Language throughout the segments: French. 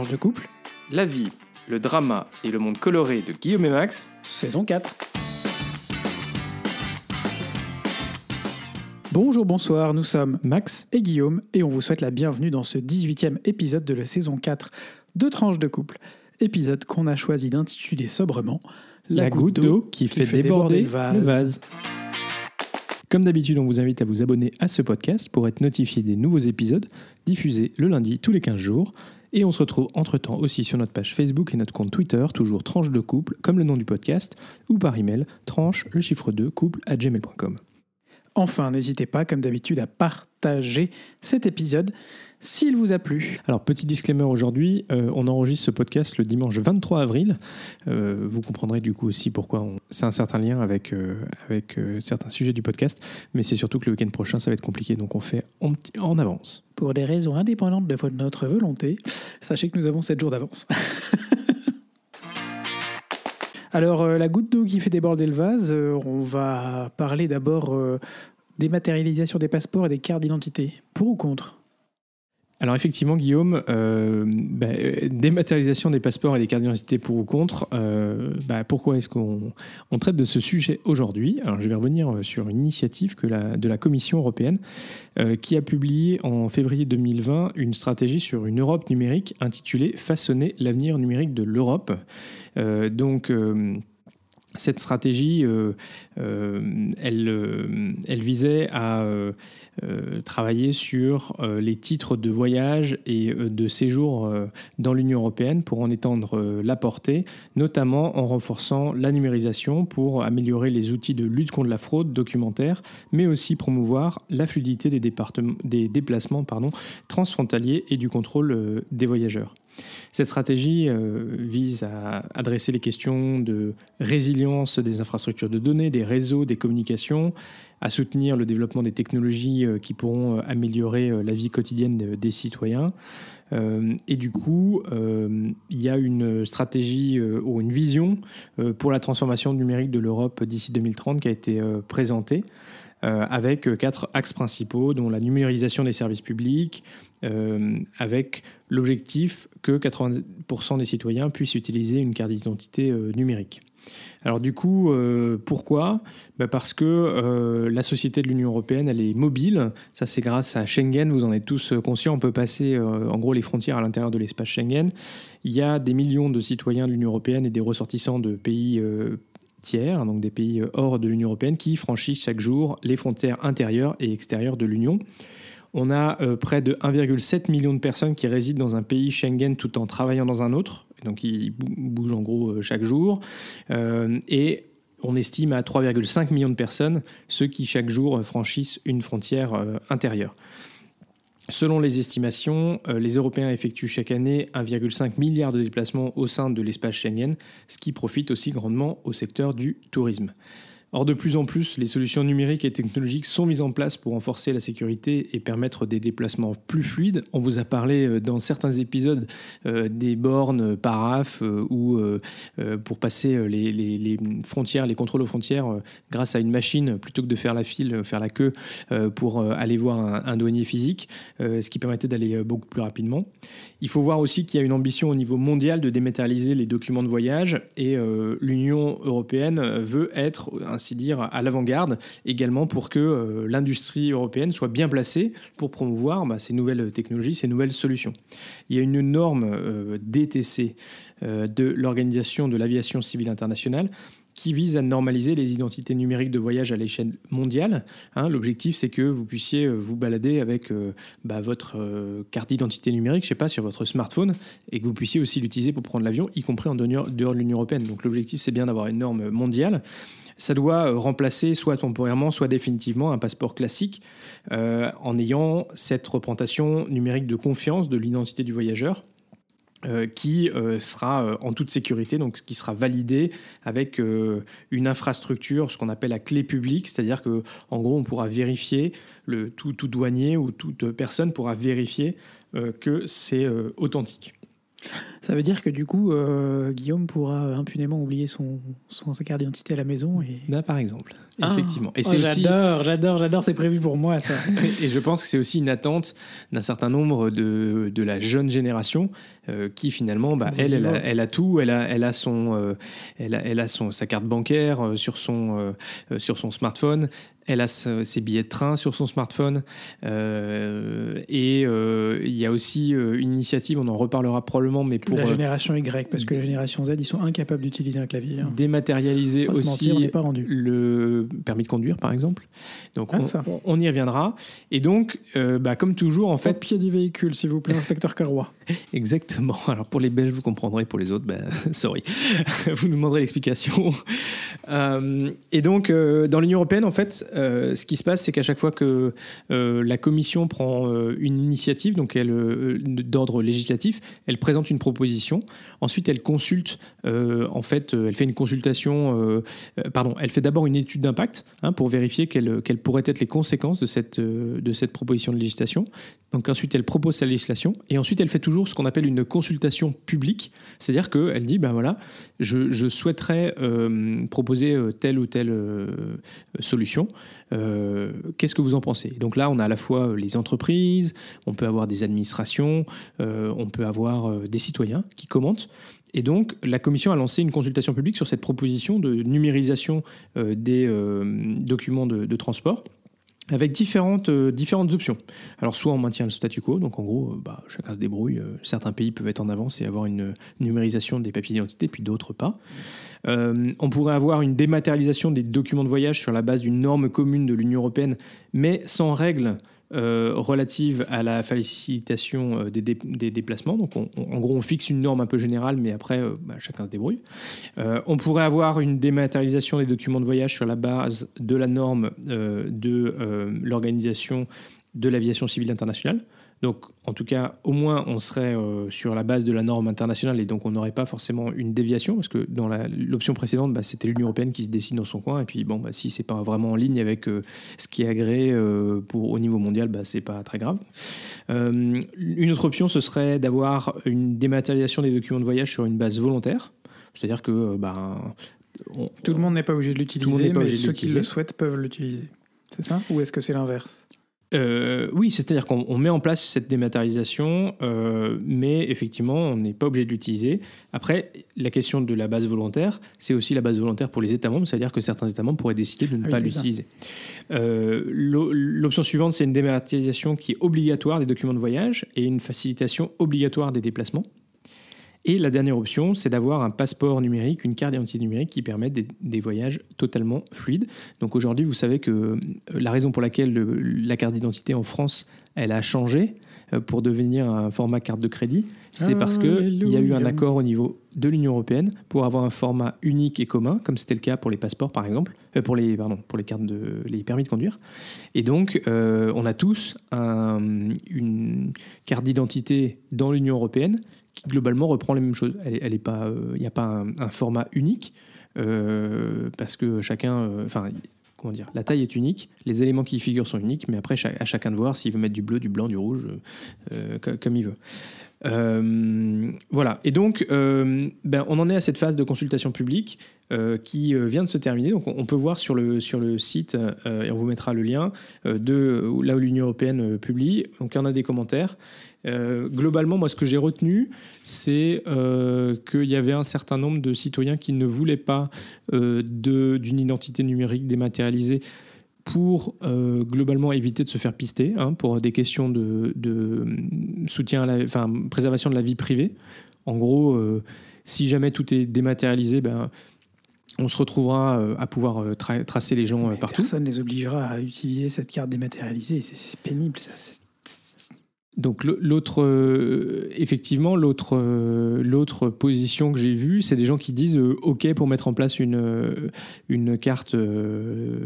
de couple, La vie, le drama et le monde coloré de Guillaume et Max. saison 4. Bonjour, bonsoir, nous sommes Max et Guillaume et on vous souhaite la bienvenue dans ce 18e épisode de la saison 4 de Tranches de couple. Épisode qu'on a choisi d'intituler sobrement La, goutte d'eau qui, fait, déborder, le vase. Comme d'habitude, on vous invite à vous abonner à ce podcast pour être notifié des nouveaux épisodes diffusés le lundi tous les 15 jours. Et on se retrouve entre-temps aussi sur notre page Facebook et notre compte Twitter, toujours tranche de couple, comme le nom du podcast, ou par email, tranche, le chiffre 2, couple, à gmail.com. Enfin, n'hésitez pas, comme d'habitude, à partager cet épisode s'il vous a plu. Alors, petit disclaimer aujourd'hui, euh, on enregistre ce podcast le dimanche 23 avril. Euh, vous comprendrez du coup aussi pourquoi on... c'est un certain lien avec, euh, avec euh, certains sujets du podcast, mais c'est surtout que le week-end prochain, ça va être compliqué, donc on fait en, avance. Pour des raisons indépendantes de notre volonté, sachez que nous avons 7 jours d'avance. Alors, euh, la goutte d'eau qui fait déborder le vase, euh, on va parler d'abord euh, des matérialisations des passeports et des cartes d'identité. Pour ou contre? Alors effectivement, Guillaume, euh, bah, euh, dématérialisation des passeports et des cartes d'identité pour ou contre, euh, bah, pourquoi est-ce qu'on on traite de ce sujet aujourd'hui? Alors je vais revenir sur une initiative que de la Commission européenne qui a publié en février 2020 une stratégie sur une Europe numérique intitulée Façonner l'avenir numérique de l'Europe. Donc cette stratégie, euh, euh, elle, euh, elle visait à travailler sur les titres de voyage et de séjour dans l'Union européenne pour en étendre la portée, notamment en renforçant la numérisation pour améliorer les outils de lutte contre la fraude documentaire, mais aussi promouvoir la fluidité des, déplacements transfrontaliers et du contrôle des voyageurs. Cette stratégie euh, vise à adresser les questions de résilience des infrastructures de données, des réseaux, des communications, à soutenir le développement des technologies euh, qui pourront euh, améliorer la vie quotidienne de- des citoyens. Et du coup, il y a une stratégie ou une vision pour la transformation numérique de l'Europe d'ici 2030 qui a été présentée avec quatre axes principaux, dont la numérisation des services publics, euh, avec l'objectif que 80% des citoyens puissent utiliser une carte d'identité euh, numérique. Alors du coup, euh, pourquoi? Bah Parce que la société de l'Union européenne, elle est mobile. Ça, c'est grâce à Schengen. Vous en êtes tous conscients. On peut passer, en gros, les frontières à l'intérieur de l'espace Schengen. Il y a des millions de citoyens de l'Union européenne et des ressortissants de pays tiers, donc des pays hors de l'Union européenne, qui franchissent chaque jour les frontières intérieures et extérieures de l'Union. On a euh, près de 1,7 million de personnes qui résident dans un pays Schengen tout en travaillant dans un autre. Donc ils bou- bougent en gros euh, chaque jour. Euh, et on estime à 3,5 millions de personnes ceux qui chaque jour franchissent une frontière intérieure. Selon les estimations, les Européens effectuent chaque année 1,5 milliard de déplacements au sein de l'espace Schengen, ce qui profite aussi grandement au secteur du tourisme. Or, de plus en plus, les solutions numériques et technologiques sont mises en place pour renforcer la sécurité et permettre des déplacements plus fluides. On vous a parlé euh, dans certains épisodes euh, des bornes paraf euh, ou euh, euh, pour passer les, frontières, les contrôles aux frontières grâce à une machine plutôt que de faire la file, faire la queue pour aller voir un, un douanier physique, ce qui permettait d'aller beaucoup plus rapidement. Il faut voir aussi qu'il y a une ambition au niveau mondial de dématérialiser les documents de voyage et l'Union européenne veut être, à l'avant-garde également pour que euh, l'industrie européenne soit bien placée pour promouvoir bah, ces nouvelles technologies, ces nouvelles solutions. Il y a une norme euh, DTC euh, de l'Organisation de l'aviation civile internationale qui vise à normaliser les identités numériques de voyage à l'échelle mondiale. Hein, L'objectif, c'est que vous puissiez vous balader avec bah, votre carte d'identité numérique, je sais pas, sur votre smartphone, et que vous puissiez aussi l'utiliser pour prendre l'avion, y compris en dehors de l'Union européenne. Donc l'objectif, c'est bien d'avoir une norme mondiale. Ça doit euh, remplacer soit temporairement, soit définitivement un passeport classique, euh, en ayant cette représentation numérique de confiance de l'identité du voyageur. euh, qui sera en toute sécurité, donc qui sera validé avec une infrastructure, ce qu'on appelle la clé publique, c'est-à-dire que en gros on pourra vérifier le tout, douanier ou toute personne pourra vérifier que c'est authentique. Ça veut dire que du coup, euh, Guillaume pourra impunément oublier son, son, sa carte d'identité à la maison. Et... Là, par exemple, Ah. effectivement. Et Oh, c'est aussi, J'adore, j'adore, j'adore, c'est prévu pour moi ça. et je pense que c'est aussi une attente d'un certain nombre de, de la jeune génération euh, qui finalement, bah, elle, elle a, elle a tout, elle a, elle a son, euh, elle a, elle a son, sa carte bancaire euh, sur son, euh, euh, sur son smartphone. Elle a ses billets de train sur son smartphone. Euh, et euh, il y a aussi euh, une initiative, on en reparlera probablement, mais pour la génération Y, parce que la génération Z, ils sont incapables d'utiliser un clavier. hein. dématérialiser aussi mentir, on n'est pas rendu. le permis de conduire, par exemple. Donc, Ah, on, y reviendra. Et donc, bah, comme toujours, en fait, pied du véhicule, s'il vous plaît, inspecteur Carrois. exactement. Alors, pour les Belges, vous comprendrez. Pour les autres, bah, sorry. vous nous demanderez l'explication. Et donc, dans l'Union européenne, en fait, euh, ce qui se passe, c'est qu'à chaque fois que euh, la Commission prend euh, une initiative, donc elle, d'ordre législatif, elle présente une proposition. Ensuite, elle consulte, en fait, elle fait une consultation, pardon, elle fait d'abord une étude d'impact hein, pour vérifier quelles, pourraient être les conséquences de cette, de cette proposition de législation. Donc ensuite, elle propose sa législation et ensuite, elle fait toujours ce qu'on appelle une consultation publique, c'est-à-dire qu'elle dit, ben voilà, je, souhaiterais proposer telle ou telle solution. Euh, Qu'est-ce que vous en pensez? Donc là, on a à la fois les entreprises, on peut avoir des administrations, euh, on peut avoir euh, des citoyens qui commentent. Et donc, la Commission a lancé une consultation publique sur cette proposition de numérisation euh, des euh, documents de, transport avec différentes, euh, différentes options. Alors, soit on maintient le statu quo, donc en gros, euh, bah, chacun se débrouille. euh, certains pays peuvent être en avance et avoir une numérisation des papiers d'identité, puis d'autres pas. Euh, on pourrait avoir une dématérialisation des documents de voyage sur la base d'une norme commune de l'Union européenne, mais sans règles euh, relatives à la facilitation euh, des, dé- des déplacements. Donc, on- en gros, on fixe une norme un peu générale, mais après, euh, bah, chacun se débrouille. On pourrait avoir une dématérialisation des documents de voyage sur la base de la norme de l'Organisation de l'aviation civile internationale. Donc, en tout cas, au moins, on serait euh, sur la base de la norme internationale et donc on n'aurait pas forcément une déviation parce que dans l'option précédente, bah, c'était l'Union européenne qui se décide dans son coin et puis bon, bah, si c'est pas vraiment en ligne avec euh, ce qui est agréé euh, pour au niveau mondial, bah, c'est pas très grave. Une autre option, ce serait d'avoir une dématérialisation des documents de voyage sur une base volontaire, c'est-à-dire que bah, on- Tout le monde n'est pas obligé de le monde l'utiliser, n'est pas mais obligé de ceux qui le souhaitent peuvent l'utiliser. C'est ça? Ou est-ce que c'est l'inverse? Euh, oui, c'est-à-dire qu'on on met en place cette dématérialisation, euh, mais effectivement, on n'est pas obligé de l'utiliser. Après, la question de la base volontaire, c'est aussi la base volontaire pour les États membres, c'est-à-dire que certains États membres pourraient décider de ne Ah oui, pas l'utiliser. Euh, l'o- L'option suivante, c'est une dématérialisation qui est obligatoire des documents de voyage et une facilitation obligatoire des déplacements. Et la dernière option, c'est d'avoir un passeport numérique, une carte d'identité numérique qui permettent des, des voyages totalement fluides. Donc aujourd'hui, vous savez que euh, la raison pour laquelle le- la carte d'identité en France, elle a changé euh, pour devenir un format carte de crédit, c'est parce qu'il y a eu un accord au niveau de l'Union européenne pour avoir un format unique et commun, comme c'était le cas pour les passeports par exemple, euh, pour les pardon, pour les cartes de les permis de conduire. Et donc, euh, on a tous un- une carte d'identité dans l'Union européenne qui globalement reprend les mêmes choses. Elle, elle pas, euh, il n'y a pas un, format unique euh, parce que chacun, euh, enfin. Comment dire La taille est unique, les éléments qui y figurent sont uniques, mais après, à chacun de voir s'il veut mettre du bleu, du blanc, du rouge, euh, co- comme il veut. Euh, voilà. Et donc, euh, ben, on en est à cette phase de consultation publique euh, qui vient de se terminer. Donc, on, peut voir sur le, sur le site, et on vous mettra le lien, de là où l'Union européenne publie. Donc, il y en a des commentaires. Globalement, moi, ce que j'ai retenu, c'est qu'il y avait un certain nombre de citoyens qui ne voulaient pas d'une identité numérique dématérialisée pour euh, globalement éviter de se faire pister, hein, pour des questions de, de soutien à la, enfin, préservation de la vie privée. En gros, euh, si jamais tout est dématérialisé, ben, on se retrouvera euh, à pouvoir tra- tracer les gens partout. Personne ne les obligera à utiliser cette carte dématérialisée. C'est- C'est pénible, ça. Donc l'autre, euh, effectivement, l'autre, euh, l'autre position que j'ai vue, c'est des gens qui disent euh, OK pour mettre en place une, une carte,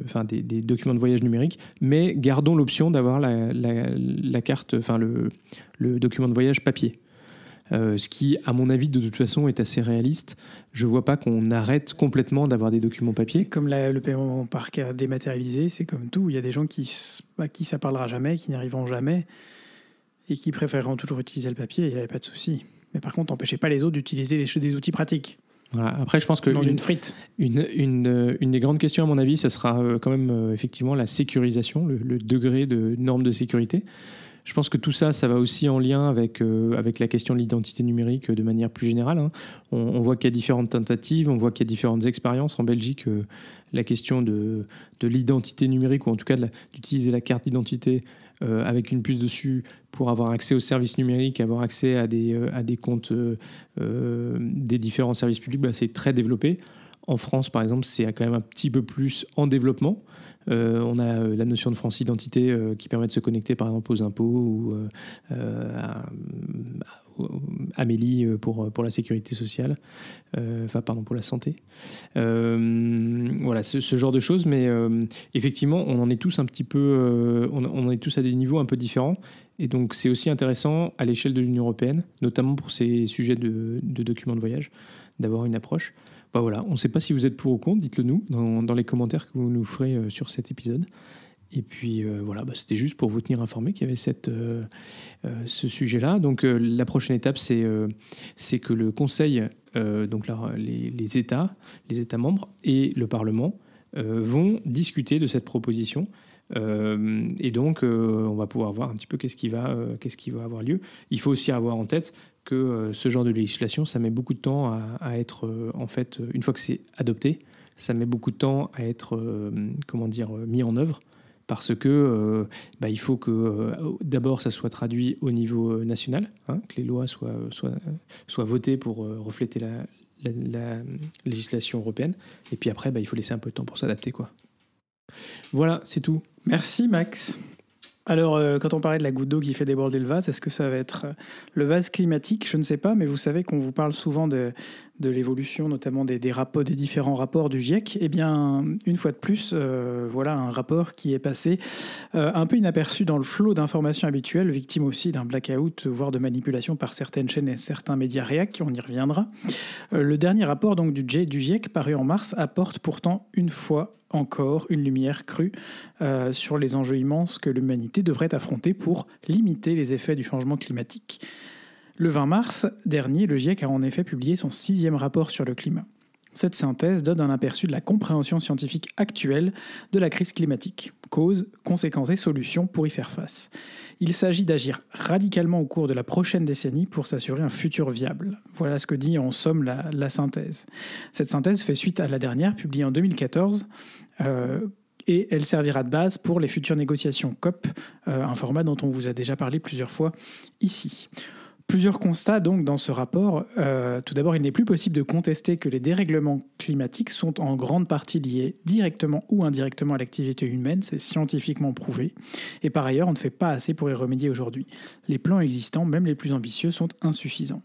enfin des, documents de voyage numériques, mais gardons l'option d'avoir la, la- carte, enfin le, le document de voyage papier. Ce qui, à mon avis, de toute façon, est assez réaliste. Je vois pas qu'on arrête complètement d'avoir des documents papier. Comme le paiement par carte dématérialisé, c'est comme tout. Il y a des gens qui, à qui ça parlera jamais, qui n'y arriveront jamais, et qui préféreront toujours utiliser le papier. Il n'y avait pas de souci. Mais par contre, n'empêchez pas les autres d'utiliser les, des outils pratiques. Voilà. Après, je pense que une, une frite. une, une, une des grandes questions, à mon avis, ce sera euh, quand même euh, effectivement la sécurisation, le, le degré de normes de sécurité. Je pense que tout ça, ça va aussi en lien avec, euh, avec la question de l'identité numérique euh, de manière plus générale. hein. On, on voit qu'il y a différentes tentatives, on voit qu'il y a différentes expériences. En Belgique, euh, la question de, de l'identité numérique, ou en tout cas la- d'utiliser la carte d'identité euh, avec une puce dessus pour avoir accès aux services numériques, avoir accès à des, euh, à des comptes euh, des différents services publics, bah, c'est très développé. En France, par exemple, c'est quand même un petit peu plus en développement. On a la notion de France Identité qui permet de se connecter, par exemple, aux impôts ou à- Amélie euh, pour, pour la sécurité sociale, euh, enfin, pardon, pour la santé. Euh, voilà, ce, genre de choses. Mais euh, effectivement, on en est tous un petit peu, euh, on, on est tous à des niveaux un peu différents. Et donc, c'est aussi intéressant à l'échelle de l'Union européenne, notamment pour ces sujets de, documents de voyage, d'avoir une approche. Bah voilà, on ne sait pas si vous êtes pour ou contre, dites-le nous dans, les commentaires que vous nous ferez euh, sur cet épisode. Et puis euh, voilà, bah, c'était juste pour vous tenir informé qu'il y avait euh, euh, ce sujet-là. Donc la prochaine étape, c'est que le Conseil, donc là, les, États, les États membres et le Parlement vont discuter de cette proposition. Et donc, on va pouvoir voir un petit peu qu'est-ce qui, va, qui va avoir lieu. Il faut aussi avoir en tête que ce genre de législation, ça met beaucoup de temps à, à être, en fait, une fois que c'est adopté, ça met beaucoup de temps à être, comment dire, mis en œuvre. Parce que euh, bah, il faut que euh, d'abord ça soit traduit au niveau euh, national, hein, que les lois soient, soient, soient votées pour refléter la, la- la législation européenne. Et puis après, bah, il faut laisser un peu de temps pour s'adapter. Voilà, c'est tout. Merci Max. Alors, quand on parlait de la goutte d'eau qui fait déborder le vase, est-ce que ça va être le vase climatique? Je ne sais pas, mais vous savez qu'on vous parle souvent de, de l'évolution, notamment des, des, rapports, des différents rapports du GIEC. Eh bien, une fois de plus, euh, voilà un rapport qui est passé euh, un peu inaperçu dans le flot d'informations habituelles, victime aussi d'un blackout, voire de manipulation par certaines chaînes et certains médias réac, on y reviendra. Euh, le dernier rapport donc, du, G- du GIEC, paru en mars, apporte pourtant une fois encore une lumière crue sur les enjeux immenses que l'humanité devrait affronter pour limiter les effets du changement climatique. Le 20 mars dernier, le GIEC a en effet publié son sixième rapport sur le climat. Cette synthèse donne un aperçu de la compréhension scientifique actuelle de la crise climatique, causes, conséquences et solutions pour y faire face. Il s'agit d'agir radicalement au cours de la prochaine décennie pour s'assurer un futur viable. Voilà ce que dit en somme la, synthèse. Cette synthèse fait suite à la dernière, publiée en 2014, euh, et elle servira de base pour les futures négociations COP, euh, un format dont on vous a déjà parlé plusieurs fois ici. Plusieurs constats donc dans ce rapport. Euh, tout d'abord, il n'est plus possible de contester que les dérèglements climatiques sont en grande partie liés directement ou indirectement à l'activité humaine, c'est scientifiquement prouvé. Et par ailleurs, on ne fait pas assez pour y remédier aujourd'hui. Les plans existants, même les plus ambitieux, sont insuffisants.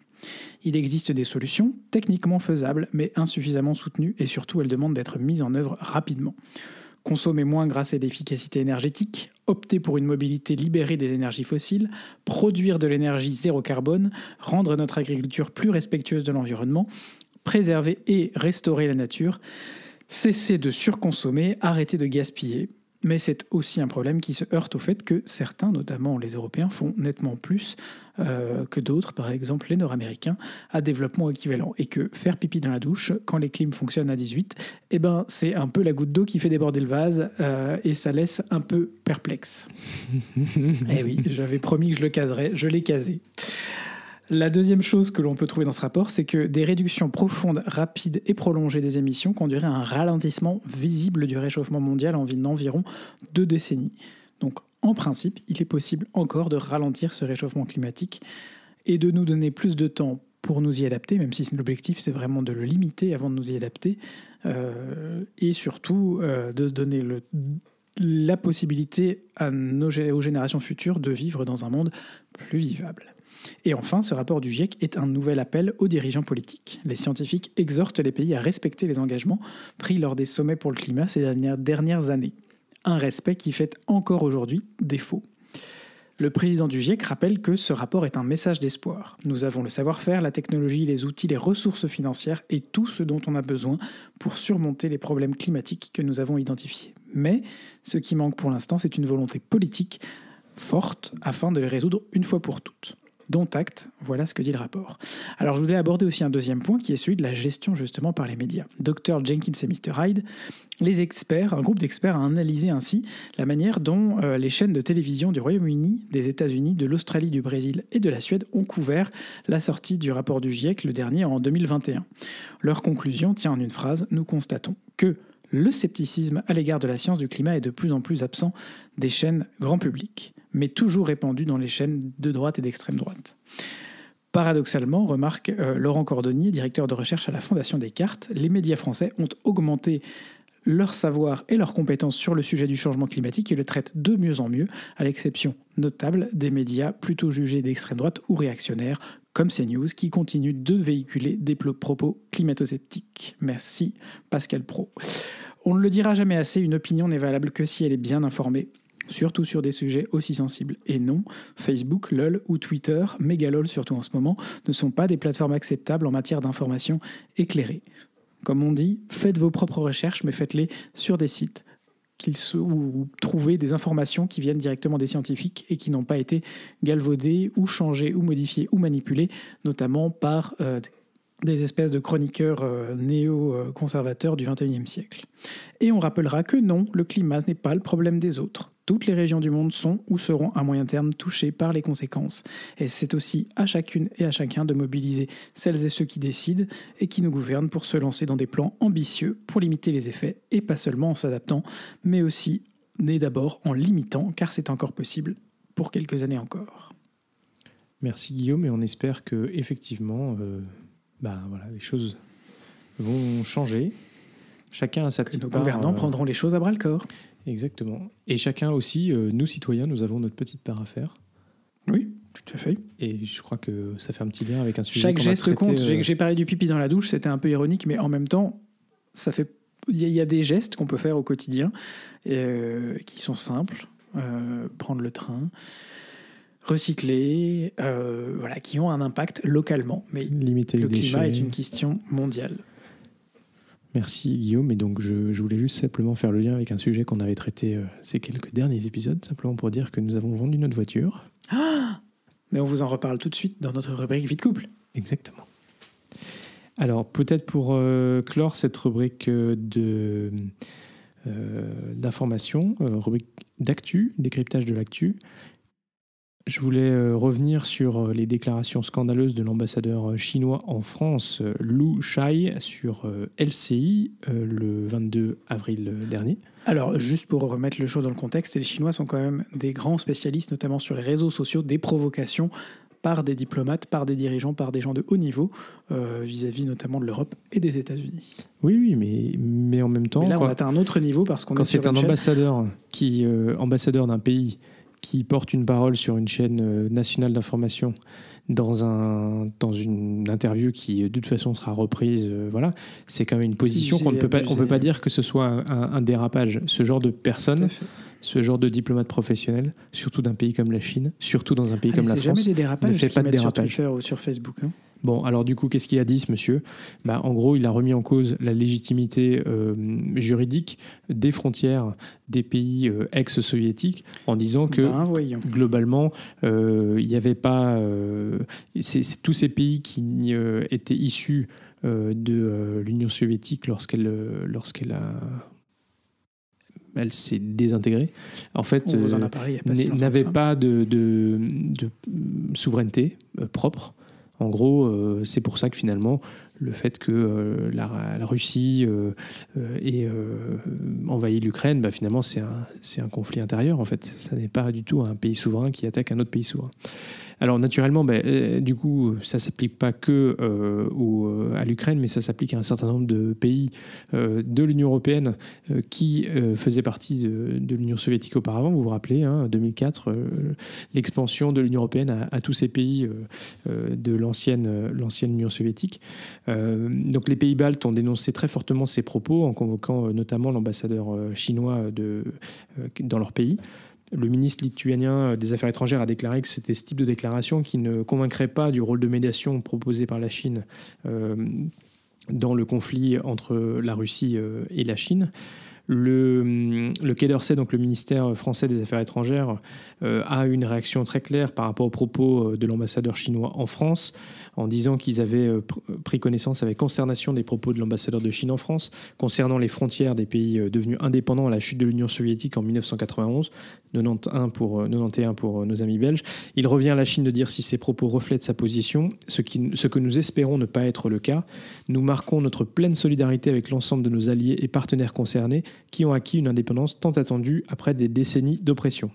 Il existe des solutions techniquement faisables, mais insuffisamment soutenues, et surtout elles demandent d'être mises en œuvre rapidement consommer moins grâce à l'efficacité énergétique, opter pour une mobilité libérée des énergies fossiles, produire de l'énergie zéro carbone, rendre notre agriculture plus respectueuse de l'environnement, préserver et restaurer la nature, cesser de surconsommer, arrêter de gaspiller. Mais c'est aussi un problème qui se heurte au fait que certains, notamment les Européens, font nettement plus euh, que d'autres, par exemple les Nord-Américains, à développement équivalent. Et que faire pipi dans la douche, quand les clims fonctionnent à 18, eh ben, c'est un peu la goutte d'eau qui fait déborder le vase euh, et ça laisse un peu perplexe. eh oui, j'avais promis que je le caserais, je l'ai casé. La deuxième chose que l'on peut trouver dans ce rapport, c'est que des réductions profondes, rapides et prolongées des émissions conduiraient à un ralentissement visible du réchauffement mondial en environ deux décennies. Donc, en principe, il est possible encore de ralentir ce réchauffement climatique et de nous donner plus de temps pour nous y adapter, même si l'objectif c'est vraiment de le limiter avant de nous y adapter, euh, et surtout euh, de donner la possibilité aux générations futures de vivre dans un monde plus vivable. Et enfin, ce rapport du GIEC est un nouvel appel aux dirigeants politiques. Les scientifiques exhortent les pays à respecter les engagements pris lors des sommets pour le climat ces dernières années. Un respect qui fait encore aujourd'hui défaut. Le président du GIEC rappelle que ce rapport est un message d'espoir. Nous avons le savoir-faire, la technologie, les outils, les ressources financières et tout ce dont on a besoin pour surmonter les problèmes climatiques que nous avons identifiés. Mais ce qui manque pour l'instant, c'est une volonté politique forte afin de les résoudre une fois pour toutes. Dont acte, voilà ce que dit le rapport. Alors je voulais aborder aussi un deuxième point qui est celui de la gestion justement par les médias. Dr Jenkins et Mr Hyde, les experts, un groupe d'experts a analysé ainsi la manière dont euh, les chaînes de télévision du Royaume-Uni, des États-Unis, de l'Australie, du Brésil et de la Suède ont couvert la sortie du rapport du GIEC le dernier en 2021. Leur conclusion tient en une phrase, nous constatons que le scepticisme à l'égard de la science du climat est de plus en plus absent des chaînes grand public, mais toujours répandu dans les chaînes de droite et d'extrême droite. Paradoxalement, remarque euh, Laurent Cordonnier, directeur de recherche à la Fondation Descartes, les médias français ont augmenté leur savoir et leurs compétences sur le sujet du changement climatique et le traitent de mieux en mieux, à l'exception notable des médias plutôt jugés d'extrême droite ou réactionnaires, comme CNews, qui continuent de véhiculer des propos climato-sceptiques. Merci Pascal Pro. On ne le dira jamais assez, une opinion n'est valable que si elle est bien informée, surtout sur des sujets aussi sensibles. Et non, Facebook, LOL ou Twitter, mégalol surtout en ce moment, ne sont pas des plateformes acceptables en matière d'information éclairée. Comme on dit, faites vos propres recherches, mais faites-les sur des sites où trouvez des informations qui viennent directement des scientifiques et qui n'ont pas été galvaudées ou changées ou modifiées ou manipulées, notamment par euh, des espèces de chroniqueurs euh, néo-conservateurs du XXIe siècle. Et on rappellera que non, le climat n'est pas le problème des autres. Toutes les régions du monde sont ou seront à moyen terme touchées par les conséquences. Et c'est aussi à chacune et à chacun de mobiliser celles et ceux qui décident et qui nous gouvernent pour se lancer dans des plans ambitieux pour limiter les effets, et pas seulement en s'adaptant, mais aussi et d'abord en limitant, car c'est encore possible pour quelques années encore. Merci Guillaume, et on espère que effectivement, euh, bah, voilà, les choses vont changer. Chacun a sa petite nos gouvernants euh, prendront les choses à bras le corps. Exactement. Et chacun aussi, euh, nous citoyens, nous avons notre petite part à faire. Oui, tout à fait. Et je crois que ça fait un petit lien avec un sujet. Chaque geste traité, compte. euh, J'ai- parlé du pipi dans la douche, c'était un peu ironique, mais en même temps, ça fait. Il y, a- il y a des gestes qu'on peut faire au quotidien euh, qui sont simples. Prendre le train, recycler, voilà, qui ont un impact localement. Mais limiter le climat déchets. est une question mondiale. Merci Guillaume. Et donc, je, je voulais juste simplement faire le lien avec un sujet qu'on avait traité euh, ces quelques derniers épisodes, simplement pour dire que nous avons vendu notre voiture. Mais on vous en reparle tout de suite dans notre rubrique Vie de couple. Exactement. Alors, peut-être pour euh, clore cette rubrique euh, de euh, d'information, rubrique d'actu, décryptage de l'actu, je voulais euh, revenir sur euh, les déclarations scandaleuses de l'ambassadeur euh, chinois en France, Lu Shai, sur LCI le 22 avril dernier. Alors, juste pour remettre le show dans le contexte, les Chinois sont quand même des grands spécialistes, notamment sur les réseaux sociaux, des provocations par des diplomates, par des dirigeants, par des gens de haut niveau, euh, vis-à-vis notamment de l'Europe et des États-Unis. Oui, oui, mais, mais en même temps, Mais là, on atteint un autre niveau parce qu'on quand c'est un chaîne- ambassadeur qui euh, ambassadeur d'un pays qui porte une parole sur une chaîne euh, nationale d'information dans un dans une interview qui euh, de toute façon sera reprise euh, voilà c'est quand même une position qu'on ne peut pas on peut pas dire que ce soit un, un- un dérapage ce genre de personne ce genre de diplomate professionnel surtout d'un pays comme la Chine surtout dans un pays Ah, comme la jamais France des dérapages ne fait pas de sur dérapage. Twitter ou sur Facebook. hein. Bon, alors du coup, qu'est-ce qu'il a dit, ce monsieur? Bah, En gros, il a remis en cause la légitimité euh, juridique des frontières des pays euh, ex-soviétiques en disant que Ben, globalement, euh, il n'y avait pas... tous ces pays qui étaient issus de l'Union soviétique lorsqu'elle lorsqu'elle a... Elle s'est désintégrée. En fait, pas si n'avait pas de, de- de souveraineté propre. En gros, euh, c'est pour ça que finalement, le fait que euh, la, Russie euh, ait envahi l'Ukraine, bah, finalement, c'est un, c'est un conflit intérieur. En fait, ça n'est pas du tout un pays souverain qui attaque un autre pays souverain. Alors naturellement, ben, euh, du coup, ça s'applique pas que euh, euh, à l'Ukraine, mais ça s'applique à un certain nombre de pays de l'Union européenne qui faisaient partie de, l'Union soviétique auparavant. Vous vous rappelez, hein, 2004, euh, l'expansion de l'Union européenne à, tous ces pays de l'ancienne Union soviétique. Donc les pays baltes ont dénoncé très fortement ces propos en convoquant notamment l'ambassadeur chinois dans leur pays. Le ministre lituanien des Affaires étrangères a déclaré que c'était ce type de déclaration qui ne convaincrait pas du rôle de médiation proposé par la Chine euh, dans le conflit entre la Russie euh, et la Chine. Le, le Quai d'Orsay, donc le ministère français des Affaires étrangères, euh, a une réaction très claire par rapport aux propos de l'ambassadeur chinois en France, en disant qu'ils avaient euh, pris connaissance avec consternation des propos de l'ambassadeur de Chine en France concernant les frontières des pays euh, devenus indépendants à la chute de l'Union soviétique en 1991, 91 pour, 91 pour nos amis belges. Il revient à la Chine de dire si ces propos reflètent sa position, ce que nous espérons ne pas être le cas. Nous marquons notre pleine solidarité avec l'ensemble de nos alliés et partenaires concernés qui ont acquis une indépendance tant attendue après des décennies d'oppression.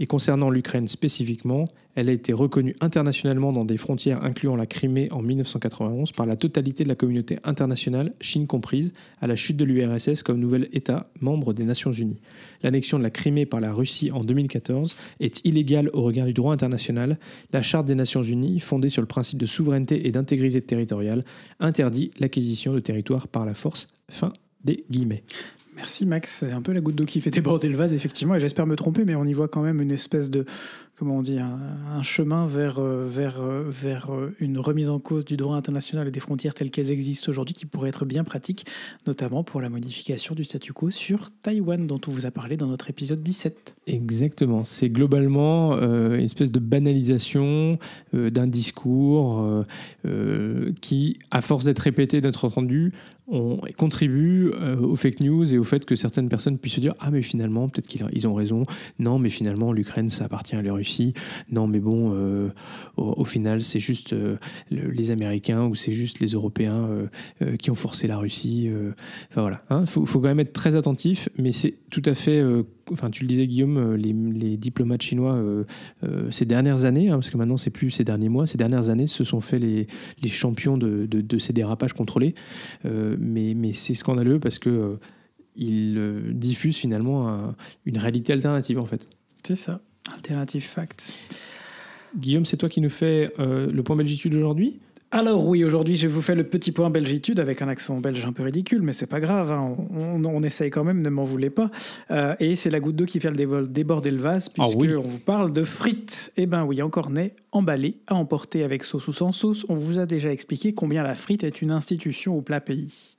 Et concernant l'Ukraine spécifiquement, elle a été reconnue internationalement dans des frontières incluant la Crimée en 1991 par la totalité de la communauté internationale, Chine comprise, à la chute de l'URSS comme nouvel État membre des Nations Unies. L'annexion de la Crimée par la Russie en 2014 est illégale au regard du droit international. La Charte des Nations Unies, fondée sur le principe de souveraineté et d'intégrité territoriale, interdit l'acquisition de territoires par la force. Fin des guillemets. Merci Max, c'est un peu la goutte d'eau qui fait déborder le vase, effectivement, et j'espère me tromper, mais on y voit quand même une espèce de, comment on dit, un, chemin vers, euh, vers, euh, vers euh, une remise en cause du droit international et des frontières telles qu'elles existent aujourd'hui, qui pourrait être bien pratique, notamment pour la modification du statu quo sur Taïwan, dont on vous a parlé dans notre épisode 17. Exactement, c'est globalement une espèce de banalisation d'un discours qui, à force d'être répété, d'être entendu, on contribue aux fake news et au fait que certaines personnes puissent se dire ah mais finalement peut-être qu'ils ont raison. Non mais finalement l'Ukraine ça appartient à la Russie non mais bon euh, au, final c'est juste euh, les Américains ou c'est juste les Européens euh, qui ont forcé la Russie enfin voilà il hein, faut, quand même être très attentif mais c'est tout à fait enfin tu le disais Guillaume les, diplomates chinois ces dernières années hein, parce que maintenant c'est plus ces derniers mois ces dernières années se sont fait les, champions de, ces dérapages contrôlés. Mais, c'est scandaleux parce que il euh, diffuse finalement une réalité alternative en fait. C'est ça, alternative fact. Guillaume, c'est toi qui nous fais euh, le point belgitude aujourd'hui? Alors oui, aujourd'hui je vous fais le petit point belgitude avec un accent belge un peu ridicule, mais c'est pas grave, hein. on, essaye quand même, ne m'en voulez pas. Euh, et c'est la goutte d'eau qui fait le déborder le vase, ah puisque on vous parle de frites. Eh ben oui, encore né, emballé, à emporter avec sauce ou sans sauce. On vous a déjà expliqué combien la frite est une institution au plat pays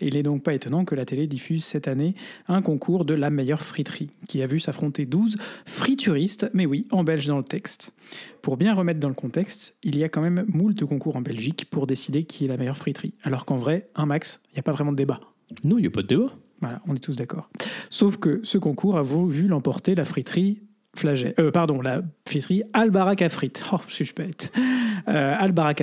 il n'est donc pas étonnant que la télé diffuse cette année un concours de la meilleure friterie, qui a vu s'affronter 12 frituristes, mais oui, en belge dans le texte. Pour bien remettre dans le contexte, il y a quand même moult concours en Belgique pour décider qui est la meilleure friterie. Alors qu'en vrai, un max, il n'y a pas vraiment de débat. Non, il n'y a pas de débat. Voilà, on est tous d'accord. Sauf que ce concours a vu l'emporter la friterie euh, pardon, la friterie Albaraka Frites. Oh, je suis bête. Euh,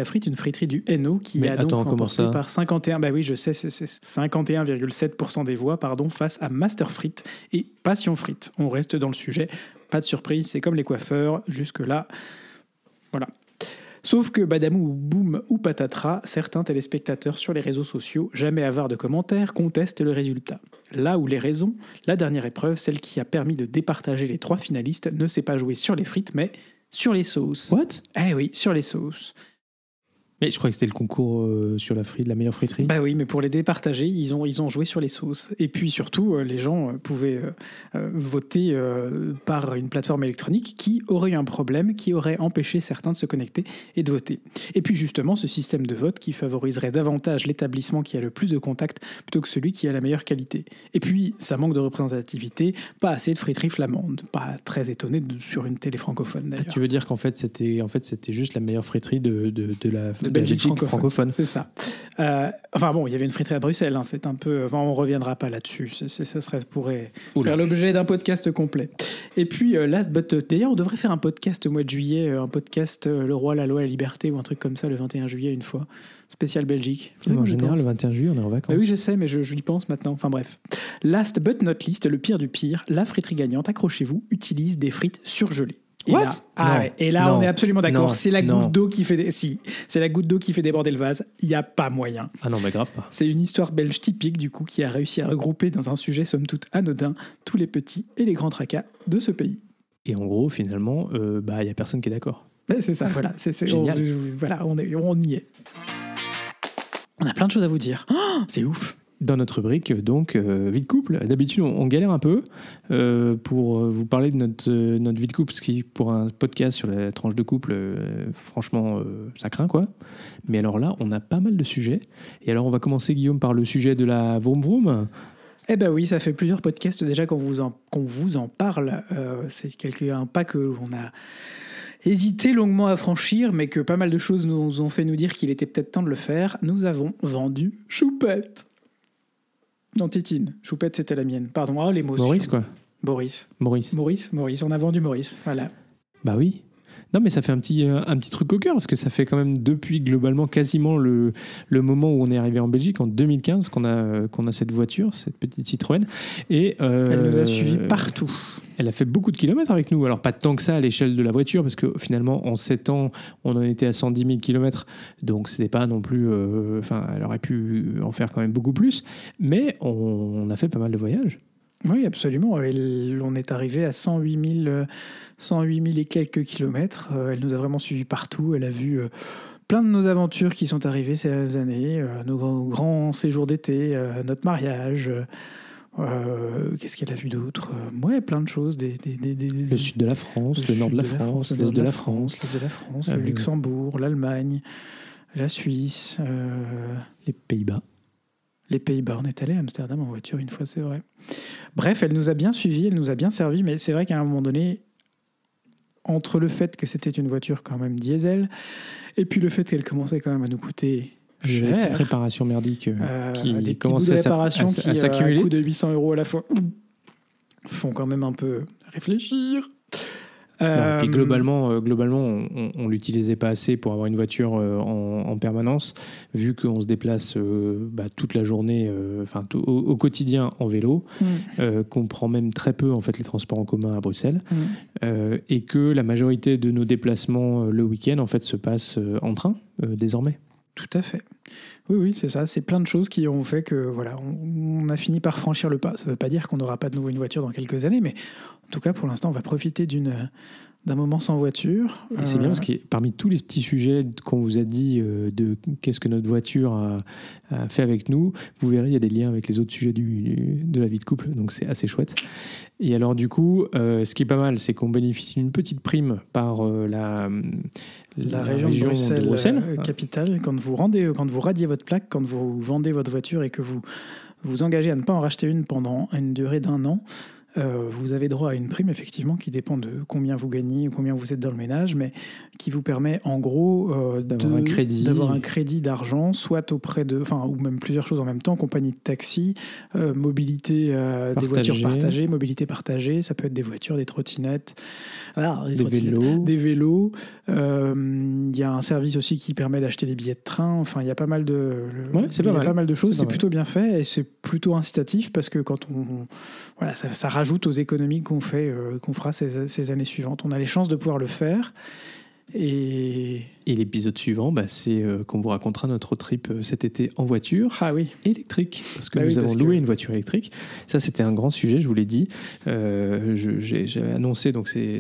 Frites, une friterie du Hainaut qui a donc remporté par 51, bah oui, je sais, c'est 51,7% des voix, pardon, face à Master Frites et Passion Frites. On reste dans le sujet, pas de surprise, c'est comme les coiffeurs, jusque là, voilà. Sauf que Badamou, Boum ou Patatras, certains téléspectateurs sur les réseaux sociaux, jamais avares de commentaires, contestent le résultat. Là où les raisons, la dernière épreuve, celle qui a permis de départager les trois finalistes, ne s'est pas jouée sur les frites, mais sur les sauces. What? Eh oui, sur les sauces. Mais je crois que c'était le concours euh, sur la frite, la meilleure friterie. Bah oui, mais pour les départager, ils ont, ils ont joué sur les sauces. Et puis surtout, euh, les gens euh, pouvaient voter par une plateforme électronique qui aurait eu un problème, qui aurait empêché certains de se connecter et de voter. Et puis justement, ce système de vote qui favoriserait davantage l'établissement qui a le plus de contacts plutôt que celui qui a la meilleure qualité. Et puis, ça manque de représentativité, pas assez de friterie flamande. Pas très étonné sur une télé francophone ah, d'ailleurs. tu veux dire qu'en fait, c'était en fait, juste la meilleure friterie de, de, de la de Belgique, francophone. C'est ça. Euh, enfin bon, il y avait une friterie à Bruxelles. Hein, c'est un peu. Enfin, on reviendra pas là-dessus. Ce serait pourrait faire l'objet d'un podcast complet. Et puis euh, last but d'ailleurs, on devrait faire un podcast au mois de juillet, euh, un podcast Le Roi, la Loi, la Liberté ou un truc comme ça le 21 juillet une fois. Spécial Belgique. en général, le 21 juillet, on est en vacances. Bah oui, je sais, mais je, je y pense maintenant. Enfin bref. Last but not least, le pire du pire, la friterie gagnante, accrochez-vous, utilise des frites surgelées. Et là, ah et là on est absolument d'accord. C'est la goutte d'eau qui fait si, c'est la goutte d'eau qui fait déborder le vase. Il n'y a pas moyen. Ah non, mais grave pas. C'est une histoire belge typique du coup qui a réussi à regrouper dans un sujet somme toute anodin tous les petits et les grands tracas de ce pays. Et en gros, finalement, euh, bah il y a personne qui est d'accord. c'est ça, voilà. C'est, on, voilà, on, est, on y est. On a plein de choses à vous dire. Oh, c'est ouf dans notre rubrique, donc, euh, vie de couple. D'habitude, on, galère un peu euh, pour euh, vous parler de notre, notre vie de couple, ce qui, pour un podcast sur la tranche de couple, franchement, ça craint, quoi. Mais alors là, on a pas mal de sujets. Et alors, on va commencer, Guillaume, par le sujet de la vroom vroom. Eh ben oui, ça fait plusieurs podcasts déjà qu'on vous en, vous en parle. Euh, c'est un pas que l'on a hésité longuement à franchir, mais que pas mal de choses nous ont fait nous dire qu'il était peut-être temps de le faire. Nous avons vendu Choupette. Non, Titine. Choupette, c'était la mienne. Pardon, ah, l'émotion. Maurice, quoi. Boris. Maurice. Maurice, Maurice. On a vendu Maurice. Voilà. Bah oui. Non, mais ça fait un petit, euh, un petit truc au cœur, parce que ça fait quand même depuis globalement quasiment le, le moment où on est arrivé en Belgique, en 2015, qu'on a, qu'on a cette voiture, cette petite Citroën. Et, euh, Elle nous a suivis partout. Elle a fait beaucoup de kilomètres avec nous. Alors, pas tant que ça à l'échelle de la voiture, parce que finalement, en 7 ans, on en était à 110 000 kilomètres. Donc, c'était pas non plus. euh, Enfin, elle aurait pu en faire quand même beaucoup plus. Mais on, a fait pas mal de voyages. Oui, absolument. On est arrivé à 108 000, euh, 108 000 et quelques kilomètres. Euh, Elle nous a vraiment suivis partout. Elle a vu euh, plein de nos aventures qui sont arrivées ces années, nos grands, séjours d'été, notre mariage. Euh, Qu'est-ce qu'elle a vu d'autre? Ouais, plein de choses. Des, des- des- des- Le sud de la France, le, nord de la France, le l'est nord de la France, l'est de la France, le Luxembourg, l'Allemagne, la Suisse. euh, les Pays-Bas. les Pays-Bas, on est allé à Amsterdam en voiture une fois, c'est vrai. Bref, elle nous a bien suivis, elle nous a bien servi, mais c'est vrai qu'à un moment donné, entre le fait que c'était une voiture quand même diesel, et puis le fait qu'elle commençait quand même à nous coûter cher, Des petites réparations merdiques euh, euh, qui des de à réparation à à euh, à s'accumuler. coût de 800 euros à la fois, font quand même un peu réfléchir. Non, puis globalement, euh, globalement, on, on l'utilisait pas assez pour avoir une voiture euh, en, en permanence, vu qu'on se déplace euh, bah, toute la journée, enfin au, au quotidien en vélo, mm, qu'on prend même très peu en fait les transports en commun à Bruxelles, mm. et que la majorité de nos déplacements le week-end en fait se passent en train désormais. Tout à fait. Oui, oui, c'est ça. C'est plein de choses qui ont fait que voilà, on, a fini par franchir le pas. Ça ne veut pas dire qu'on n'aura pas de nouveau une voiture dans quelques années, mais en tout cas, pour l'instant, on va profiter d'une d'un moment sans voiture. Et c'est Euh, bien parce que parmi tous les petits sujets qu'on vous a dit euh, de qu'est-ce que notre voiture a, a fait avec nous, vous verrez, il y a des liens avec les autres sujets du, de la vie de couple, donc c'est assez chouette. Et alors du coup, euh, ce qui est pas mal, c'est qu'on bénéficie d'une petite prime par euh, la, la, région, de Bruxelles, de Bruxelles. euh, capitale, quand vous rendez, quand vous radiez votre plaque, quand vous vendez votre voiture et que vous vous engagez à ne pas en racheter une pendant une durée d'un an, euh, vous avez droit à une prime, effectivement, qui dépend de combien vous gagnez, combien vous êtes dans le ménage, mais qui vous permet, en gros, euh, D'avoir un crédit. d'avoir un crédit d'argent, soit auprès de, enfin, ou même plusieurs choses en même temps, compagnie de taxi, euh, mobilité, des voitures partagées, mobilité partagée, ça peut être des voitures, des trottinettes, ah, des vélos. des vélos. Il y a un service aussi qui permet d'acheter des billets de train. Enfin, il y a pas mal de, le- Ouais, c'est pas mal. pas mal de choses. C'est plutôt bien fait et c'est plutôt incitatif parce que quand on, voilà, ça, ça rajoute aux économies qu'on fait, euh, qu'on fera ces, ces années suivantes. On a les chances de pouvoir le faire. Et Et l'épisode suivant, bah, c'est euh, qu'on vous racontera notre trip euh, cet été en voiture. ah oui, électrique, parce que Bah nous oui, avons loué que- une voiture électrique. Ça, c'était un grand sujet, je vous l'ai dit. Euh, j'ai annoncé, donc c'est-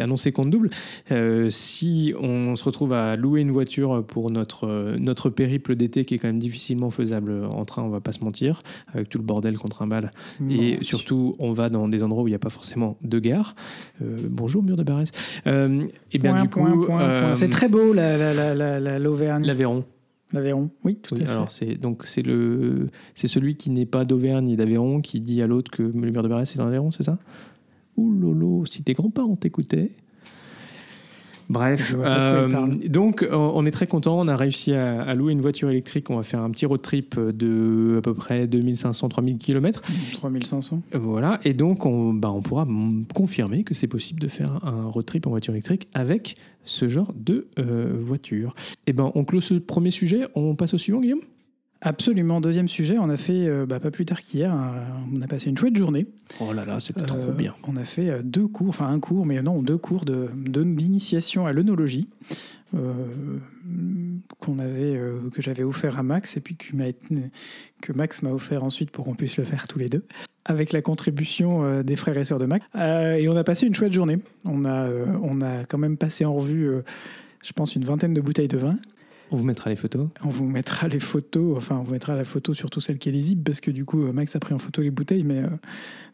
annoncé compte double. Euh, si on se retrouve à louer une voiture pour notre, notre périple d'été, qui est quand même difficilement faisable en train, on va pas se mentir, avec tout le bordel qu'on trimballe. Et Non. surtout, on va dans des endroits où il n'y a pas forcément de gare. Bonjour, mur de Barès. Et bien, Point, du coup, c'est très beau la- l'Auvergne, l'Aveyron. l'Aveyron. Oui, tout Oui, à fait. alors c'est donc c'est le c'est celui qui n'est pas d'Auvergne et d'Aveyron qui dit à l'autre que le mur de Barès c'est dans l'Aveyron, c'est ça? Ouh lolo, si tes grands-parents t'écoutaient. Bref, euh, donc on on est très content, on a réussi à, à louer une voiture électrique, on va faire un petit road trip de à peu près 2500-3000 km. 3500. Voilà, et donc on, bah, on pourra confirmer que c'est possible de faire un road trip en voiture électrique avec ce genre de euh, voiture. Et ben on clôt ce premier sujet, on passe au suivant Guillaume? Absolument. Deuxième sujet, on a fait, euh, bah, pas plus tard qu'hier, un- on a passé une chouette journée. Oh là là, c'était Euh, trop bien. On a fait euh, deux cours, enfin un cours, mais non, deux cours de- de- d'initiation à l'œnologie euh, qu'on avait, euh, que j'avais offert à Max et puis que, m'a été- que Max m'a offert ensuite pour qu'on puisse le faire tous les deux, avec la contribution euh, des frères et sœurs de Max. Euh, et on a passé une chouette journée. On a, euh, on a quand même passé en revue, euh, je pense, une vingtaine de bouteilles de vin. On vous mettra les photos. On vous mettra les photos, enfin on vous mettra la photo surtout celle qui est lisible parce que du coup euh, Max a pris en photo les bouteilles mais euh,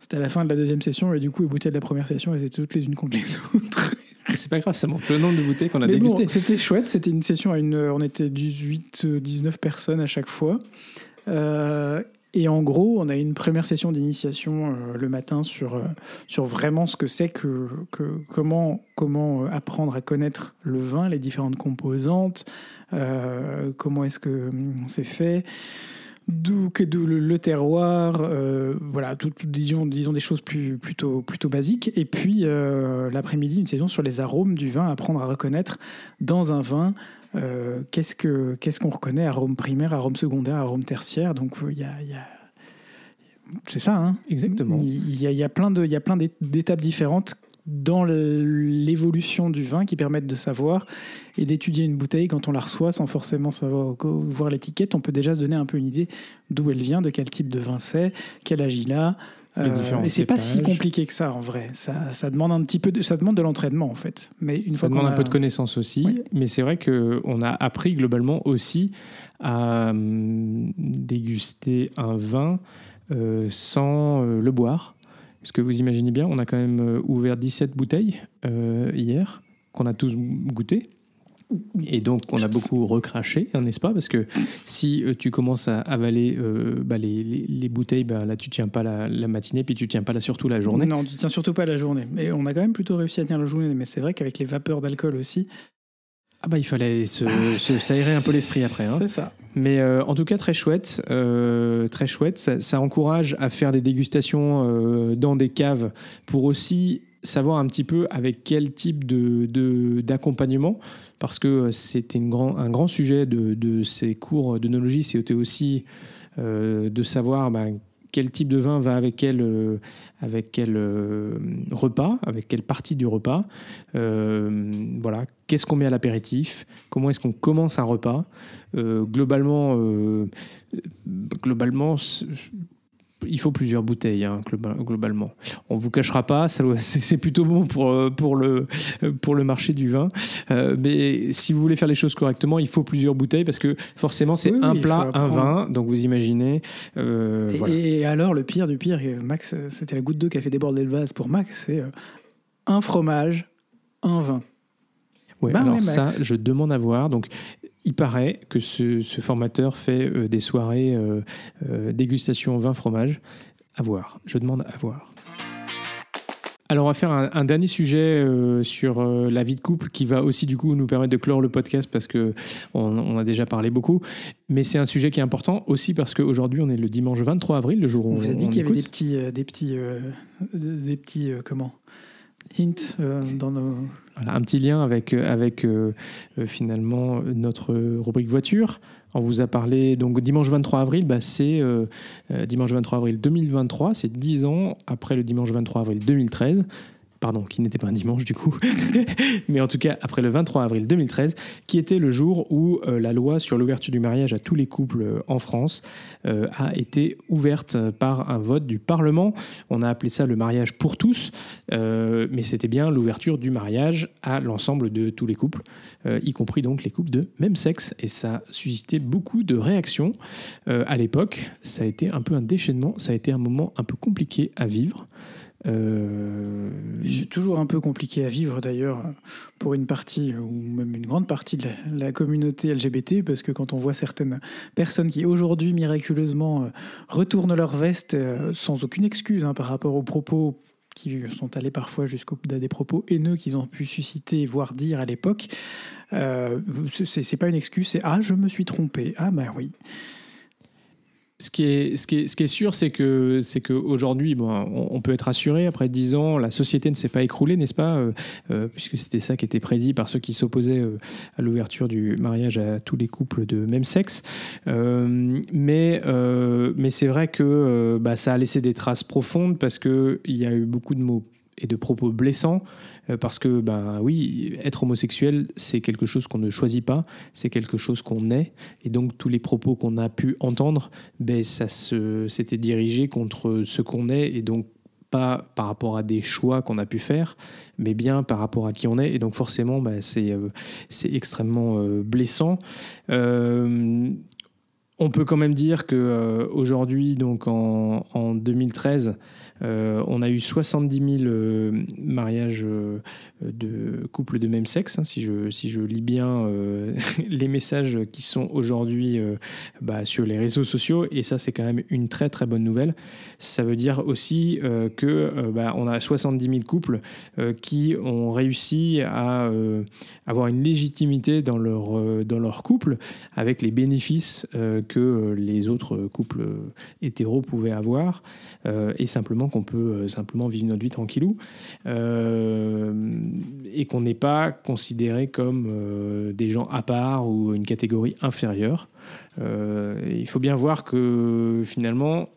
c'était à la fin de la deuxième session et du coup les bouteilles de la première session elles étaient toutes les unes contre les autres. C'est pas grave, ça montre le nombre de bouteilles qu'on a mais bon, dégustées. c'était chouette, c'était une session à une, on était 18, euh, 19 personnes à chaque fois. Euh, Et en gros, on a une première session d'initiation euh, le matin sur, euh, sur vraiment ce que c'est que, que comment, comment euh, apprendre à connaître le vin, les différentes composantes, comment est-ce que hum, c'est fait, d'où le, terroir, voilà, tout, disons, disons des choses plus, plutôt, plutôt basiques. Et puis l'après-midi, une session sur les arômes du vin, apprendre à reconnaître dans un vin euh, qu'est-ce qu'on reconnaît arôme primaire, arôme secondaire, arôme tertiaire? Donc il y a, c'est ça, hein? Exactement. Il y, a, y a plein de, il y a plein d'étapes différentes dans l'évolution du vin qui permettent de savoir et d'étudier une bouteille quand on la reçoit sans forcément savoir voir l'étiquette. On peut déjà se donner un peu une idée d'où elle vient, de quel type de vin c'est, quel âge il a, euh, et c'est pas si compliqué que ça en vrai. Ça, ça, demande un petit peu, de, ça demande de l'entraînement en fait. Mais une ça fois demande un peu de connaissance aussi. Mais c'est vrai que on a appris globalement aussi à hum, déguster un vin euh, sans euh, le boire. Parce que vous imaginez bien, on a quand même ouvert 17 bouteilles hier qu'on a tous goûté. Et donc, on a beaucoup recraché, hein, n'est-ce pas? Parce que si euh, tu commences à avaler euh, bah, les, les, bouteilles, bah, là, tu tiens pas la, matinée, puis tu tiens pas là, surtout la journée. Non, tu tiens surtout pas la journée. Mais on a quand même plutôt réussi à tenir la journée. Mais c'est vrai qu'avec les vapeurs d'alcool aussi. Ah bah il fallait s'aérer un peu l'esprit après. Hein. C'est ça. Mais euh, en tout cas très chouette, très chouette. Ça, ça, encourage à faire des dégustations dans des caves pour aussi savoir un petit peu avec quel type d'accompagnement, parce que c'était grand, un grand sujet de, ces cours d'œnologie, c'était aussi euh, de savoir ben, quel type de vin va avec quel, euh, avec quel euh, repas, avec quelle partie du repas. voilà, qu'est-ce qu'on met à l'apéritif, comment est-ce qu'on commence un repas? globalement, globalement il faut plusieurs bouteilles, hein, globalement. On ne vous cachera pas, c'est plutôt bon pour, euh, pour, le, pour le marché du vin. Euh, mais si vous voulez faire les choses correctement, il faut plusieurs bouteilles parce que forcément, c'est un plat, un vin. Donc vous imaginez. Euh, et, alors, le pire du pire, Max, c'était la goutte d'eau qui a fait déborder le vase pour Max, c'est un fromage, un vin. Ouais, ben alors ça, je demande à voir. Donc, il paraît que ce, formateur fait euh, des soirées euh, euh, dégustation vin fromage. À voir. Je demande à voir. Alors on va faire un, dernier sujet sur la vie de couple qui va aussi du coup nous permettre de clore le podcast parce que on, a déjà parlé beaucoup. Mais c'est un sujet qui est important aussi parce qu'aujourd'hui on est le dimanche 23 avril, le jour où on, vous a dit qu'il y avait des petits, des petits, des petits comment? Hint euh, dans nos... un petit lien avec, euh, avec euh, finalement notre rubrique voiture. On vous a parlé, donc dimanche 23 avril, bah, c'est dimanche 23 avril 2023, c'est 10 ans après le dimanche 23 avril 2013 pardon, qui n'était pas un dimanche du coup, mais en tout cas après le 23 avril 2013, qui était le jour où euh, la loi sur l'ouverture du mariage à tous les couples euh, en France euh, a été ouverte par un vote du Parlement. On a appelé ça le mariage pour tous, mais c'était bien l'ouverture du mariage à l'ensemble de tous les couples, y compris donc les couples de même sexe, et ça a suscité beaucoup de réactions à l'époque. Ça a été un peu un déchaînement, ça a été un moment un peu compliqué à vivre. Euh, c'est toujours un peu compliqué à vivre d'ailleurs pour une partie ou même une grande partie de la, communauté LGBT parce que quand on voit certaines personnes qui aujourd'hui miraculeusement euh, retournent leur veste euh, sans aucune excuse hein, par rapport aux propos qui sont allés parfois jusqu'au des propos haineux qu'ils ont pu susciter, voire dire à l'époque, euh, c'est pas une excuse, c'est ah je me suis trompé, ah ben oui. Ce qui est, sûr, c'est que c'est qu'aujourd'hui, on, peut être assuré, après dix ans, la société ne s'est pas écroulée, n'est-ce pas euh, euh, Puisque c'était ça qui était prédit par ceux qui s'opposaient euh, à l'ouverture du mariage à tous les couples de même sexe. mais c'est vrai que bah, ça a laissé des traces profondes parce qu'il y a eu beaucoup de mots et de propos blessants parce que, ben oui, être homosexuel, c'est quelque chose qu'on ne choisit pas, c'est quelque chose qu'on est, et donc tous les propos qu'on a pu entendre, ben, ça s'était dirigé contre ce qu'on est, et donc pas par rapport à des choix qu'on a pu faire, mais bien par rapport à qui on est, et donc forcément, ben, c'est euh, extrêmement euh, blessant. on peut quand même dire que aujourd'hui, donc en, en 2013, Euh, on a eu 70 000 euh, mariages euh, de couples de même sexe, hein, si, je, si je lis bien euh, les messages qui sont aujourd'hui euh, bah, sur les réseaux sociaux, et ça c'est quand même une très très bonne nouvelle. Ça veut dire aussi euh, que bah, on a 70 000 couples qui ont réussi à avoir une légitimité dans leur, dans leur couple avec les bénéfices que les autres couples hétéros pouvaient avoir et simplement qu'on peut simplement vivre notre vie tranquillou et qu'on n'est pas considéré comme euh, des gens à part ou une catégorie inférieure. Euh, il faut bien voir que finalement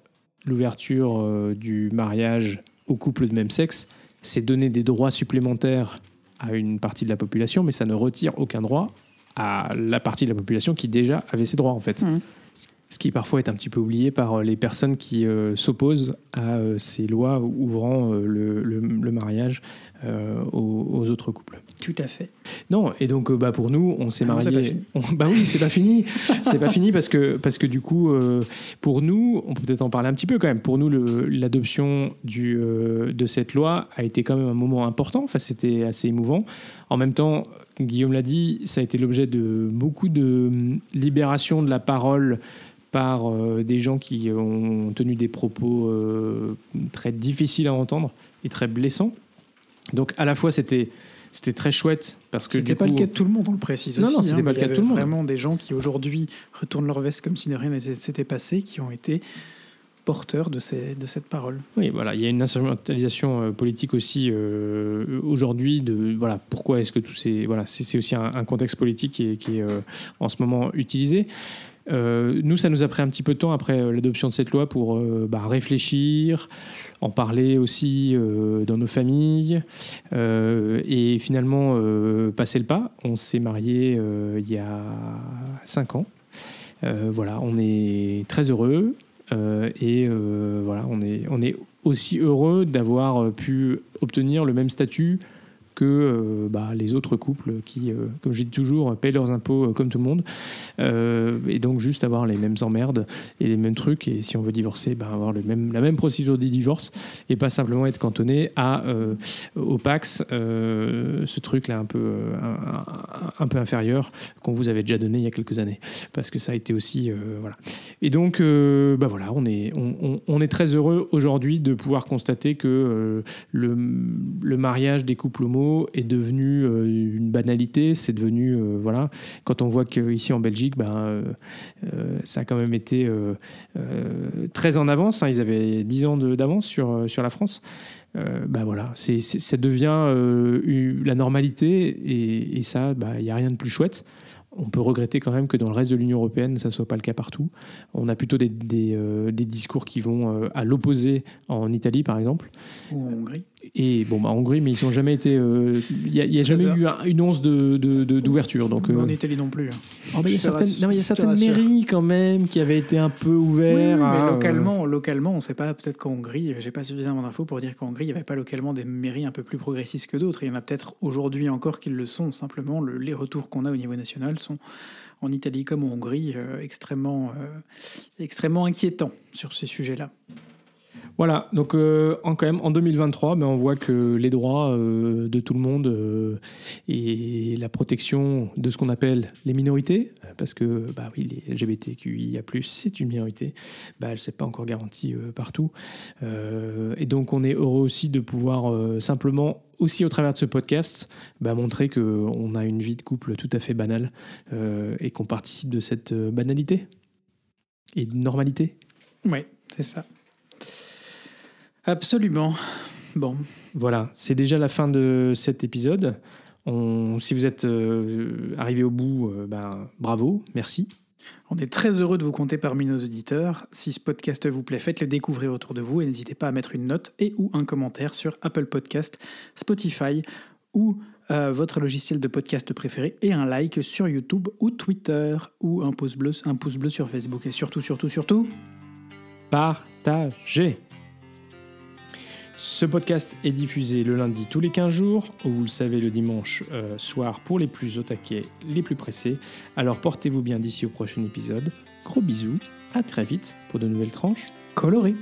l'ouverture euh, du mariage aux couples de même sexe, c'est donner des droits supplémentaires à une partie de la population, mais ça ne retire aucun droit à la partie de la population qui déjà avait ses droits en fait. Mhm. Ce qui parfois est un petit peu oublié par euh, les personnes qui euh, s'opposent à euh, ces lois ouvrant euh, le, le- le mariage aux, aux autres couples. Tout à fait. Non, et donc bah, pour nous, on s'est Ah non, c'est pas marié. fini. on- bah oui, c'est pas fini. c'est pas fini parce que, parce que du coup, pour nous, on peut peut-être en parler un petit peu quand même. Pour nous, l'adoption de cette loi a été quand même un moment important. Enfin, c'était assez émouvant. En même temps, Guillaume l'a dit, ça a été l'objet de beaucoup de hum, libération de la parole par euh, des gens qui ont tenu des propos euh, très difficiles à entendre et très blessants. Donc à la fois c'était c'était très chouette parce que C'était pas coup, le cas de tout le monde, on le précise Non, aussi. non, c'était hein, pas le cas de tout le monde. Vraiment des gens qui aujourd'hui retournent leur veste comme si de rien n'était- s'était passé, qui ont été porteurs de, ces, de cette parole. Oui, voilà, il y a une instrumentalisation euh, politique aussi euh, aujourd'hui de voilà pourquoi est-ce que tous ces voilà c'est c'est aussi un, un contexte politique qui est, qui est, euh, en ce moment utilisé. Euh, nous, ça nous a pris un petit peu de temps après euh, l'adoption de cette loi pour euh, bah, réfléchir, en parler aussi dans nos familles et finalement passer le pas. On s'est marié il y a cinq ans. Voilà, on est très heureux. Et voilà, on est, on est aussi heureux d'avoir pu obtenir le même statut que euh, bah, les autres couples qui, euh, comme je dis toujours, payent leurs impôts euh, comme tout le monde. Et donc juste avoir les mêmes emmerdes et les mêmes trucs. Et si on veut divorcer, bah, avoir le même, la même procédure de divorce et pas simplement être cantonné à, au Pax, ce truc-là un peu, un, peu inférieur qu'on vous avait déjà donné il y a quelques années. Parce que ça a été aussi... voilà. Et donc, bah voilà, on est, on, est très heureux aujourd'hui de pouvoir constater que le mariage des couples homo est devenu euh, une banalité. C'est devenu, euh, voilà, quand on voit qu'ici en Belgique, ben, euh, ça a quand même été très en avance. hein. ils avaient 10 ans d'avance sur, sur la France. Euh, bah voilà, c'est- ça devient la normalité et, et ça, bah, il n'y a rien de plus chouette. On peut regretter quand même que dans le reste de l'Union européenne, ça ne soit pas le cas partout. On a plutôt des, des, discours qui vont à l'opposé en Italie, par exemple. Ou en Hongrie. Et bon, bah, en Hongrie, mais ils n'ont jamais été. euh, Il n'y a, y a jamais eu un- une once de, de- de- d'ouverture. Donc, euh, En Italie non plus. hein. oh, bah, il y a certaines, non, il y a mairies quand même qui avaient été un peu Oui, oui, ouvertes. mais à, euh, localement, localement, on ne sait pas, peut-être qu'en Hongrie, j'ai pas suffisamment d'infos pour dire qu'en Hongrie, il n'y avait pas localement des mairies un peu plus progressistes que d'autres. Il y en a peut-être aujourd'hui encore qui le sont. Simplement, le- les retours qu'on a au niveau national sont en Italie comme en Hongrie euh, extrêmement, euh, extrêmement inquiétants sur ces sujets-là. Voilà, donc euh, en, quand même en 2023, ben, on voit que les droits euh, de tout le monde euh, et la protection de ce qu'on appelle les minorités, parce que bah oui, les LGBTQIA+, c'est une minorité, bah, elle ne s'est pas encore garantie partout. Et donc on est heureux aussi de pouvoir simplement, aussi au travers de ce podcast, bah, montrer qu'on a une vie de couple tout à fait banale et qu'on participe de cette banalité et de normalité. Oui, c'est ça. Absolument. Bon, Voilà, c'est déjà la fin de cet épisode. On- si vous êtes euh, arrivé au bout, euh, ben, bravo, merci. on est très heureux de vous compter parmi nos auditeurs. Si ce podcast vous plaît, faites-le découvrir autour de vous et n'hésitez pas à mettre une note et ou un commentaire sur Apple Podcast, Spotify ou euh, votre logiciel de podcast préféré et un like sur YouTube ou Twitter ou un pouce bleu, un pouce bleu sur Facebook et surtout, surtout, surtout. Partagez. Ce podcast est diffusé le lundi tous les 15 jours, ou vous le savez le dimanche euh, soir pour les plus au taquet, les plus pressés. Alors portez-vous bien d'ici au prochain épisode. Gros bisous, à très vite pour de nouvelles tranches. Coloré.